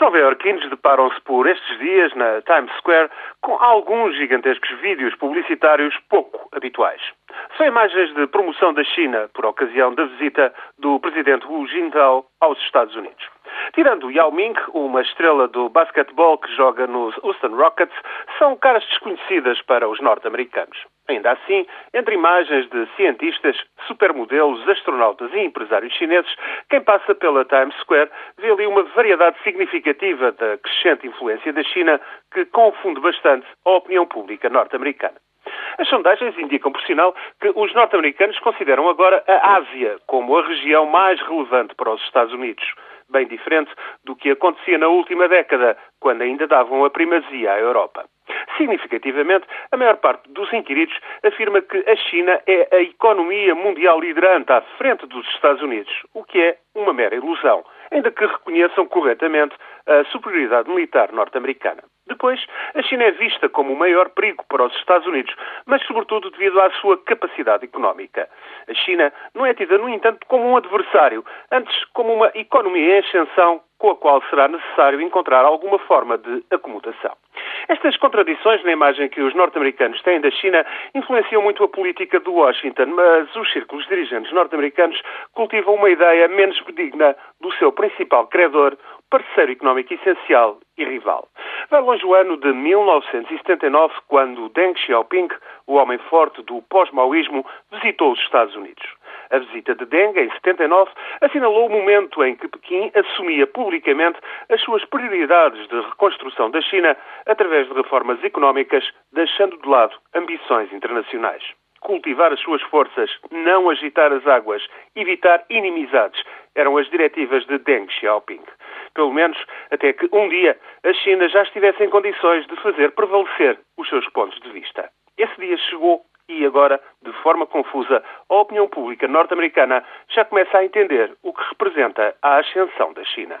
nova-iorquinos deparam-se por estes dias na Times Square com alguns gigantescos vídeos publicitários pouco habituais. São imagens de promoção da China por ocasião da visita do presidente Hu Jintao aos Estados Unidos. Tirando Yao Ming, uma estrela do basquetebol que joga nos Houston Rockets, são caras desconhecidas para os norte-americanos. Ainda assim, entre imagens de cientistas, supermodelos, astronautas e empresários chineses, quem passa pela Times Square vê ali uma variedade significativa da crescente influência da China que confunde bastante a opinião pública norte-americana. As sondagens indicam, por sinal, que os norte-americanos consideram agora a Ásia como a região mais relevante para os Estados Unidos bem diferente do que acontecia na última década, quando ainda davam a primazia à Europa. Significativamente, a maior parte dos inquiridos afirma que a China é a economia mundial liderante à frente dos Estados Unidos, o que é uma mera ilusão, ainda que reconheçam corretamente a superioridade militar norte-americana. Depois, a China é vista como o maior perigo para os Estados Unidos, mas sobretudo devido à sua capacidade económica. A China não é tida, no entanto, como um adversário, antes como uma economia em ascensão com a qual será necessário encontrar alguma forma de acomodação. Estas contradições na imagem que os norte-americanos têm da China influenciam muito a política de Washington, mas os círculos dirigentes norte-americanos cultivam uma ideia menos benigna do seu principal credor, parceiro económico essencial e rival. Vai longe o ano de 1979, quando Deng Xiaoping, o homem forte do pós-maoísmo, visitou os Estados Unidos. A visita de Deng, em 79, assinalou o momento em que Pequim assumia publicamente as suas prioridades de reconstrução da China através de reformas económicas, deixando de lado ambições internacionais cultivar as suas forças, não agitar as águas, evitar inimizades, eram as diretivas de Deng Xiaoping. Pelo menos até que um dia a China já estivesse em condições de fazer prevalecer os seus pontos de vista. Esse dia chegou e agora, de forma confusa, a opinião pública norte-americana já começa a entender o que representa a ascensão da China.